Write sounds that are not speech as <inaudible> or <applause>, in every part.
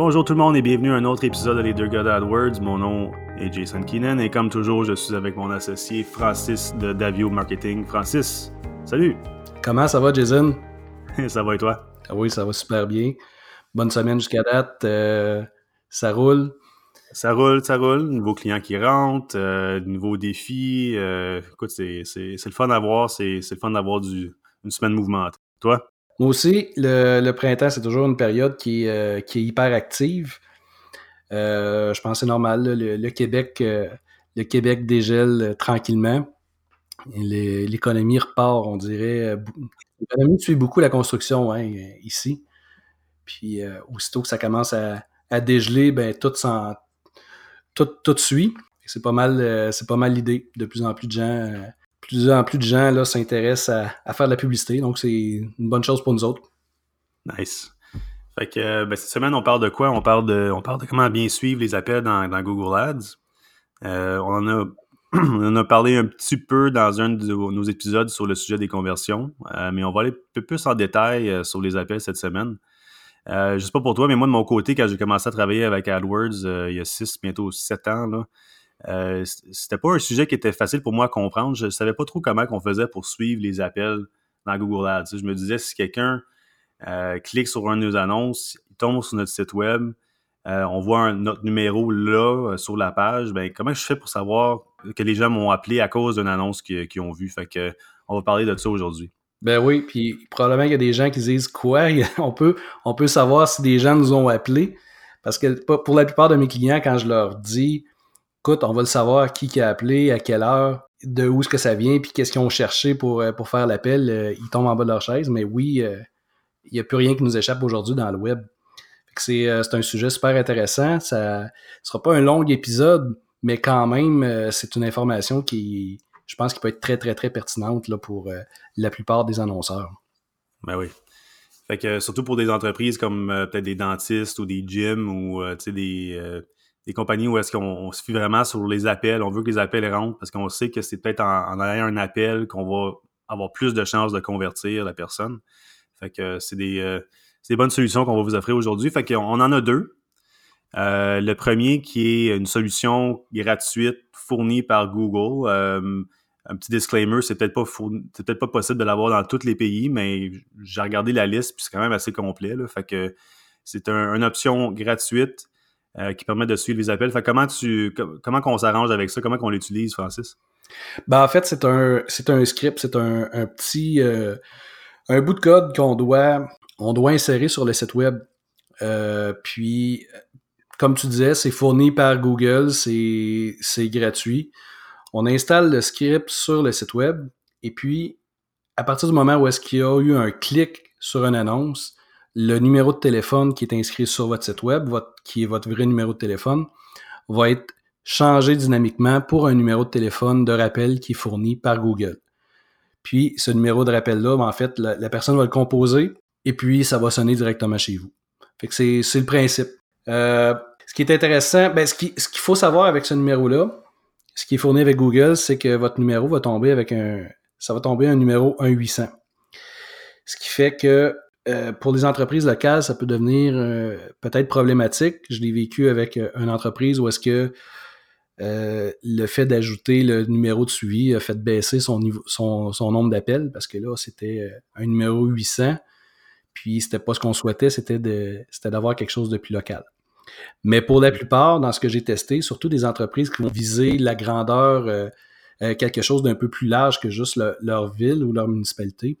Bonjour tout le monde et bienvenue à un autre épisode de Les Deux Gars AdWords. Mon nom est Jason Keenan et comme toujours, je suis avec mon associé Francis de Davio Marketing. Francis, salut! Comment ça va, Jason? <laughs> ça va et toi? Ah oui, ça va super bien. Bonne semaine jusqu'à date. Euh, ça roule? Ça roule, ça roule. Nouveaux clients qui rentrent, euh, nouveaux défis. Euh, écoute, c'est le fun d'avoir. C'est le fun d'avoir une semaine mouvementée. Toi? Moi aussi, le, printemps, c'est toujours une période qui, est, qui est hyper active. je pense que c'est normal. le, Québec, le Québec dégèle tranquillement. L'économie repart, on dirait. L'économie suit beaucoup la construction hein, ici. Puis aussitôt que ça commence à, à dégeler, ben tout, tout, tout suit. C'est pas mal, euh, c'est pas mal l'idée. De plus en plus de gens, euh, plus en plus de gens là s'intéressent à, faire de la publicité. Donc c'est une bonne chose pour nous autres. Nice. Fait que euh, ben, cette semaine, on parle de quoi? On parle de, on parle de comment bien suivre les appels dans, Google Ads. <clears throat> on en a parlé un petit peu dans un de nos épisodes sur le sujet des conversions, mais on va aller un peu plus en détail sur les appels cette semaine. Euh, je sais pas pour toi, mais moi, de mon côté, quand j'ai commencé à travailler avec AdWords euh, il y a six, bientôt sept ans, là, euh, c'était pas un sujet qui était facile pour moi à comprendre. Je savais pas trop comment on faisait pour suivre les appels dans Google Ads. Je me disais, si quelqu'un euh, clique sur un de nos annonces, il tombe sur notre site web, on voit notre numéro là sur la page, ben comment je fais pour savoir que les gens m'ont appelé à cause d'une annonce qu'ils ont vue? On va parler de ça aujourd'hui. Ben oui, puis probablement qu'il y a des gens qui disent quoi, <laughs> on peut, on peut savoir si des gens nous ont appelés. Parce que pour la plupart de mes clients, quand je leur dis, écoute, on va le savoir qui qui a appelé, à quelle heure, de où est-ce que ça vient, puis qu'est-ce qu'ils ont cherché pour, euh, pour faire l'appel, euh, ils tombent en bas de leur chaise. Mais oui, euh, il n'y a plus rien qui nous échappe aujourd'hui dans le web. C'est un sujet super intéressant. Ça ne sera pas un long épisode, mais quand même, c'est une information qui, je pense qu'il peut être très, très, très pertinente là, pour la plupart des annonceurs. Ben oui. Fait que surtout pour des entreprises comme peut-être des dentistes ou des gyms ou des, des compagnies où est-ce qu'on se fie vraiment sur les appels, on veut que les appels rentrent parce qu'on sait que c'est peut-être en, en ayant un appel qu'on va avoir plus de chances de convertir la personne. Fait que c'est des, des bonnes solutions qu'on va vous offrir aujourd'hui. Fait qu'on en a deux. le premier qui est une solution gratuite fournie par Google un petit disclaimer, c'est peut-être pas peut-être pas possible de l'avoir dans tous les pays, mais j'ai regardé la liste puis c'est quand même assez complet. Là, c'est une option gratuite euh, qui permet de suivre les appels. Comment tu comment qu'on s'arrange avec ça, comment qu'on l'utilise, Francis? Ben, en fait, c'est un c'est un script, c'est un, petit euh, un bout de code qu'on doit on doit insérer sur le site web. Euh, puis comme tu disais, c'est fourni par Google, c'est gratuit on installe le script sur le site web et puis à partir du moment où est-ce qu'il y a eu un clic sur une annonce, le numéro de téléphone qui est inscrit sur votre site web, qui est votre vrai numéro de téléphone, va être changé dynamiquement pour un numéro de téléphone de rappel qui est fourni par Google. Puis ce numéro de rappel-là, ben, en fait, la, personne va le composer et puis ça va sonner directement chez vous. Fait que c'est le principe. Euh, ce qui est intéressant, ben, ce qu'il faut savoir avec ce numéro-là, ce qui est fourni avec Google, c'est que votre numéro va tomber avec un, ça va tomber un numéro 1-800. Ce qui fait que euh, pour les entreprises locales, ça peut devenir euh, peut-être problématique. Je l'ai vécu avec euh, une entreprise où est-ce que le fait d'ajouter le numéro de suivi a fait baisser son, niveau, son, son nombre d'appels parce que là, c'était un numéro 800. Puis c'était pas ce qu'on souhaitait, c'était d'avoir quelque chose de plus local. Mais pour la plupart, dans ce que j'ai testé, surtout des entreprises qui vont viser la grandeur, quelque chose d'un peu plus large que juste leur ville ou leur municipalité,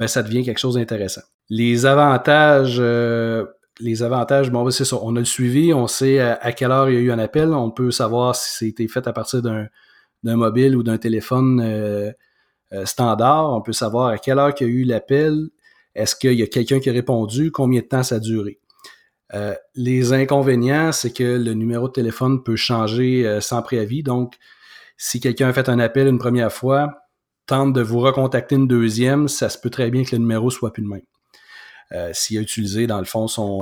ben, ça devient quelque chose d'intéressant. Les avantages, euh, les avantages, bon, ben, c'est ça. On a le suivi, on sait à, quelle heure il y a eu un appel, on peut savoir si c'était fait à partir d'un mobile ou d'un téléphone standard, on peut savoir à quelle heure il y a eu l'appel, est-ce qu'il y a quelqu'un qui a répondu, combien de temps ça a duré? Euh, les inconvénients, c'est que le numéro de téléphone peut changer euh, sans préavis. Donc, si quelqu'un a fait un appel une première fois, tente de vous recontacter une deuxième, ça se peut très bien que le numéro soit plus le même. Euh, s'il a utilisé, dans le fond, son...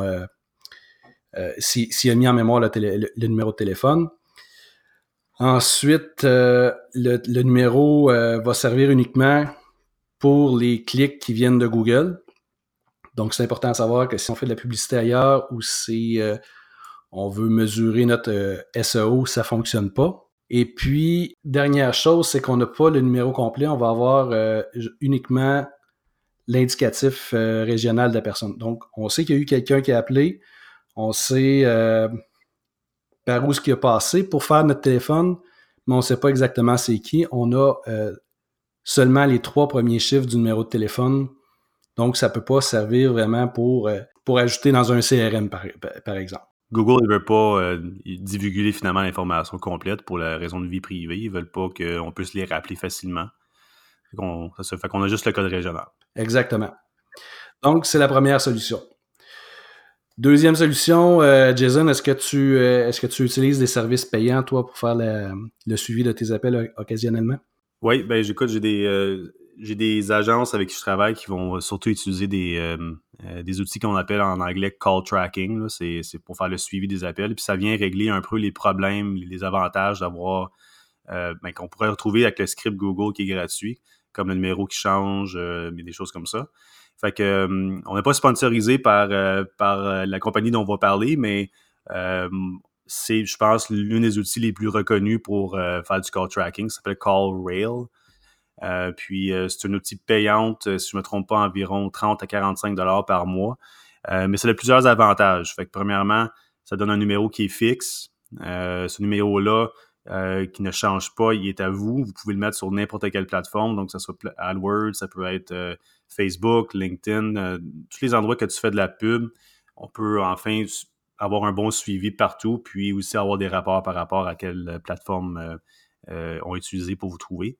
s'il a mis en mémoire le, numéro de téléphone. Ensuite, le, numéro va servir uniquement pour les clics qui viennent de Google. Donc, c'est important à savoir que si on fait de la publicité ailleurs ou si euh, on veut mesurer notre SEO, ça fonctionne pas. Et puis, dernière chose, c'est qu'on n'a pas le numéro complet. On va avoir uniquement l'indicatif régional de la personne. Donc, on sait qu'il y a eu quelqu'un qui a appelé. On sait par où ce qui a passé pour faire notre téléphone, mais on ne sait pas exactement c'est qui. On a euh, seulement les trois premiers chiffres du numéro de téléphone. Donc, ça ne peut pas servir vraiment pour, euh, ajouter dans un CRM, par, exemple. Google ne veut pas euh, divulguer finalement l'information complète pour la raison de vie privée. Ils ne veulent pas qu'on puisse les rappeler facilement. Ça fait qu'on a juste le code régional. Exactement. Donc, c'est la première solution. Deuxième solution, euh, Jason, est-ce que tu euh, est-ce que tu utilises des services payants, toi, pour faire le, suivi de tes appels occasionnellement? Oui, ben j'écoute, j'ai des euh, j'ai des agences avec qui je travaille qui vont surtout utiliser des, des outils qu'on appelle en anglais call tracking. C'est pour faire le suivi des appels. Puis ça vient régler un peu les problèmes, les avantages d'avoir ben, qu'on pourrait retrouver avec le script Google qui est gratuit, comme le numéro qui change, mais des choses comme ça. Fait que euh, on n'est pas sponsorisé par, euh, par euh, la compagnie dont on va parler, mais c'est, je pense, l'un des outils les plus reconnus pour faire du call tracking. Ça s'appelle CallRail. puis c'est un outil payante, si je ne me trompe pas, environ 30 à 45 dollars par mois. mais ça a plusieurs avantages. Fait que premièrement, ça donne un numéro qui est fixe. ce numéro-là, qui ne change pas, il est à vous. Vous pouvez le mettre sur n'importe quelle plateforme, donc ça soit AdWords, ça peut être Facebook, LinkedIn, euh, tous les endroits que tu fais de la pub, on peut enfin avoir un bon suivi partout, puis aussi avoir des rapports par rapport à quelle plateforme euh, euh, ont utilisé pour vous trouver.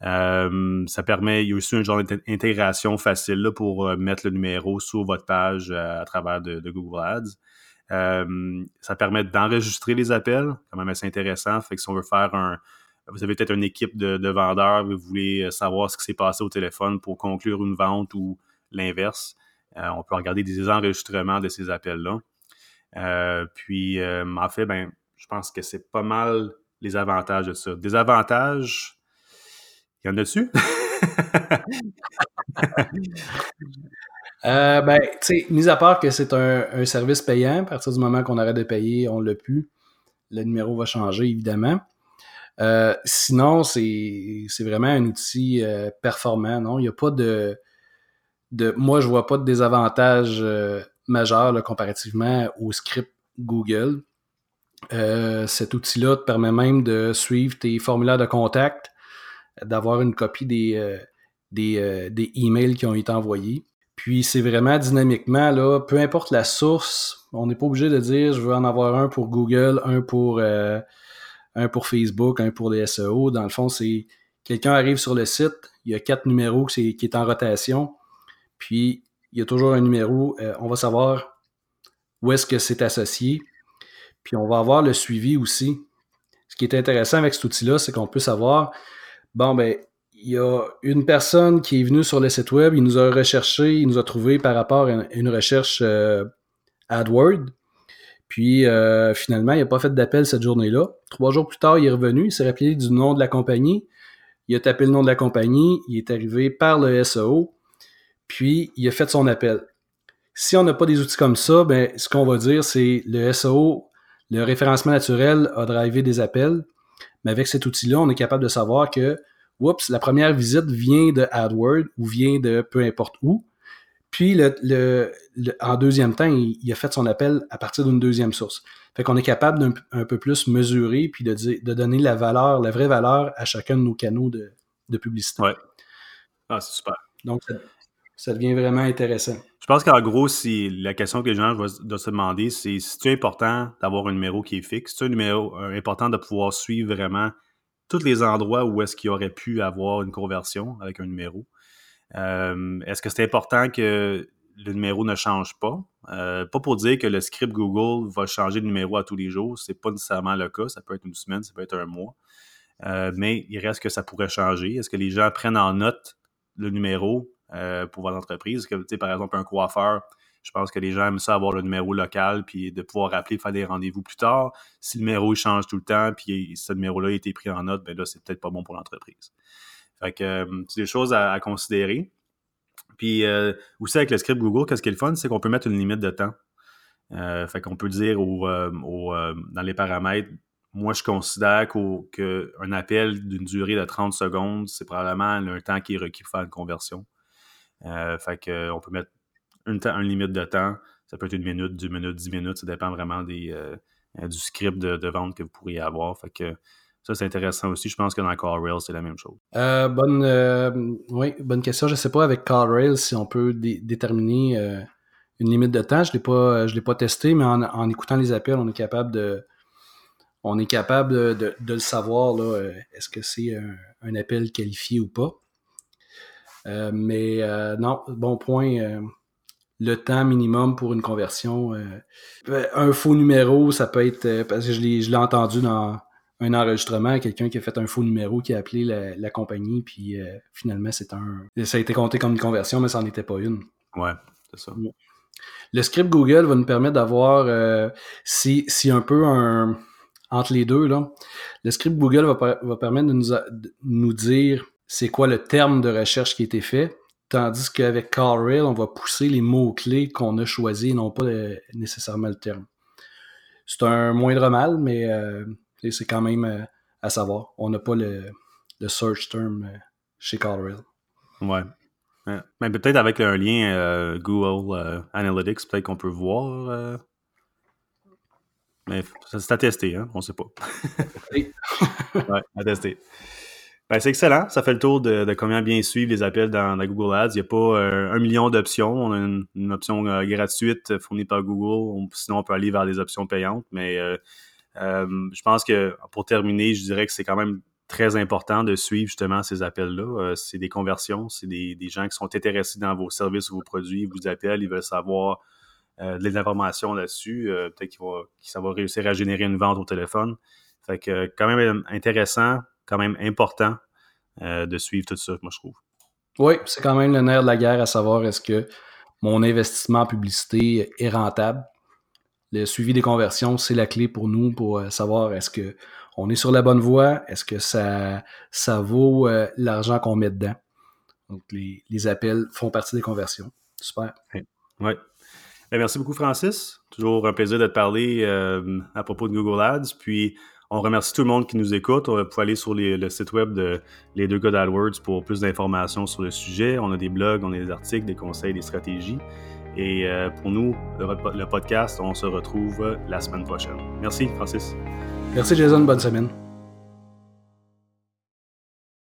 ça permet, il y a aussi un genre d'intégration facile pour mettre le numéro sur votre page à travers de, Google Ads. Ça permet d'enregistrer les appels, quand même assez intéressant. Fait que si on veut faire un, vous avez peut-être une équipe de, vendeurs, vous voulez euh, savoir ce qui s'est passé au téléphone pour conclure une vente ou l'inverse. Euh, on peut regarder des enregistrements de ces appels-là. Euh, puis, en fait, ben, je pense que c'est pas mal les avantages de ça. Des avantages, il y en a <laughs> dessus? ben, tu sais, mis à part que c'est un, un, service payant, à partir du moment qu'on arrête de payer, on l'a pu. Le numéro va changer, évidemment. Euh, sinon, c'est vraiment un outil euh, performant. Non, il n'y a pas de, de. Moi, je vois pas de désavantage euh, majeur comparativement au script Google. cet outil-là te permet même de suivre tes formulaires de contact, d'avoir une copie des, des, des, emails qui ont été envoyés. Puis c'est vraiment dynamiquement, là, peu importe la source, on n'est pas obligé de dire je veux en avoir un pour Google, un pour un pour Facebook, un pour les SEO. Dans le fond, c'est quelqu'un arrive sur le site, il y a quatre numéros qui est, en rotation, puis il y a toujours un numéro, euh, on va savoir où est-ce que c'est associé, puis on va avoir le suivi aussi. Ce qui est intéressant avec cet outil-là, c'est qu'on peut savoir, bon, ben, il y a une personne qui est venue sur le site web, il nous a recherché, il nous a trouvé par rapport à une recherche euh, AdWords. Puis euh, finalement, il n'a pas fait d'appel cette journée-là. Trois jours plus tard, il est revenu, il s'est rappelé du nom de la compagnie. Il a tapé le nom de la compagnie, il est arrivé par le SEO, puis il a fait son appel. Si on n'a pas des outils comme ça, ben, ce qu'on va dire, c'est le SEO, le référencement naturel a drivé des appels. Mais avec cet outil-là, on est capable de savoir que, oups, la première visite vient de AdWords ou vient de peu importe où. Puis, le, en deuxième temps, il, a fait son appel à partir d'une deuxième source. Fait qu'on est capable d'un un peu plus mesurer puis de, de donner la valeur, la vraie valeur à chacun de nos canaux de, publicité. Ouais. Ah, c'est super. Donc, ça, devient vraiment intéressant. Je pense qu'en gros, si la question que les gens doivent se demander, c'est si c'est important d'avoir un numéro qui est fixe, c'est un numéro important de pouvoir suivre vraiment tous les endroits où est-ce qu'il aurait pu avoir une conversion avec un numéro. Euh, est-ce que c'est important que le numéro ne change pas? Euh, pas pour dire que le script Google va changer de numéro à tous les jours, c'est pas nécessairement le cas. Ça peut être une semaine, ça peut être un mois. Euh, mais il reste que ça pourrait changer. Est-ce que les gens prennent en note le numéro pour votre entreprise? Que, par exemple, un coiffeur, je pense que les gens aiment ça avoir le numéro local, puis de pouvoir appeler, faire des rendez-vous plus tard. Si le numéro change tout le temps, puis ce numéro-là a été pris en note, ben là, c'est peut-être pas bon pour l'entreprise. Fait que c'est des choses à, considérer. Puis aussi avec le script Google, qu'est-ce qui est le fun, c'est qu'on peut mettre une limite de temps. fait qu'on peut dire au, dans les paramètres, moi je considère qu'un appel d'une durée de 30 secondes, c'est probablement un temps qui est requis pour faire une conversion. fait qu'on peut mettre une, une, limite de temps. Ça peut être une minute, deux minutes, dix minutes. Ça dépend vraiment des, du script de, vente que vous pourriez avoir. Ça, c'est intéressant aussi. Je pense que dans CallRail, c'est la même chose. Euh, bonne, euh, bonne question. Je ne sais pas avec CallRail si on peut déterminer euh, une limite de temps. Je ne l'ai pas testé, mais en, écoutant les appels, on est capable de, on est capable de, le savoir. Est-ce que c'est un, appel qualifié ou pas? mais non, bon point. Le temps minimum pour une conversion. un faux numéro, ça peut être. parce que je l'ai entendu dans un enregistrement, quelqu'un qui a fait un faux numéro, qui a appelé la, compagnie, puis euh, finalement, c'est un. Ça a été compté comme une conversion, mais ça n'en était pas une. Ouais, c'est ça. Le script Google va nous permettre d'avoir, euh, si, si un peu un. Entre les deux, là, le script Google va, va permettre de nous, nous dire c'est quoi le terme de recherche qui a été fait, tandis qu'avec CallRail, on va pousser les mots-clés qu'on a choisis, non pas euh, nécessairement le terme. C'est un moindre mal, mais c'est quand même euh, à savoir. On n'a pas le, search term euh, chez CallRail. Ouais. Mais peut-être avec un lien euh, Google Analytics, peut-être qu'on peut voir. Mais c'est à tester, hein? On ne sait pas. oui. <laughs> ouais, à tester. Ben, c'est excellent. Ça fait le tour de, comment bien suivre les appels dans, Google Ads. Il n'y a pas un million d'options. On a une, option gratuite fournie par Google. sinon, on peut aller vers des options payantes. Mais euh, je pense que pour terminer, je dirais que c'est quand même très important de suivre justement ces appels-là. Euh, c'est des conversions, c'est des, gens qui sont intéressés dans vos services ou vos produits, ils vous appellent, ils veulent savoir euh, des informations là-dessus. Peut-être que ça va réussir à générer une vente au téléphone. Fait que quand même intéressant, quand même important de suivre tout ça, moi je trouve. Oui, c'est quand même le nerf de la guerre à savoir est-ce que mon investissement en publicité est rentable le suivi des conversions, c'est la clé pour nous pour euh, savoir est-ce que on est sur la bonne voie, est-ce que ça, ça vaut euh, l'argent qu'on met dedans. Donc, les, appels font partie des conversions. Super. Oui. Ben, merci beaucoup, Francis. Toujours un plaisir de te parler euh, à propos de Google Ads. Puis, on remercie tout le monde qui nous écoute. On va aller sur le site web de Les Deux Gars AdWords pour plus d'informations sur le sujet. On a des blogs, on a des articles, des conseils, des stratégies. Et euh, pour nous, le, podcast, on se retrouve la semaine prochaine. Merci, Francis. Merci, Jason. Bonne semaine.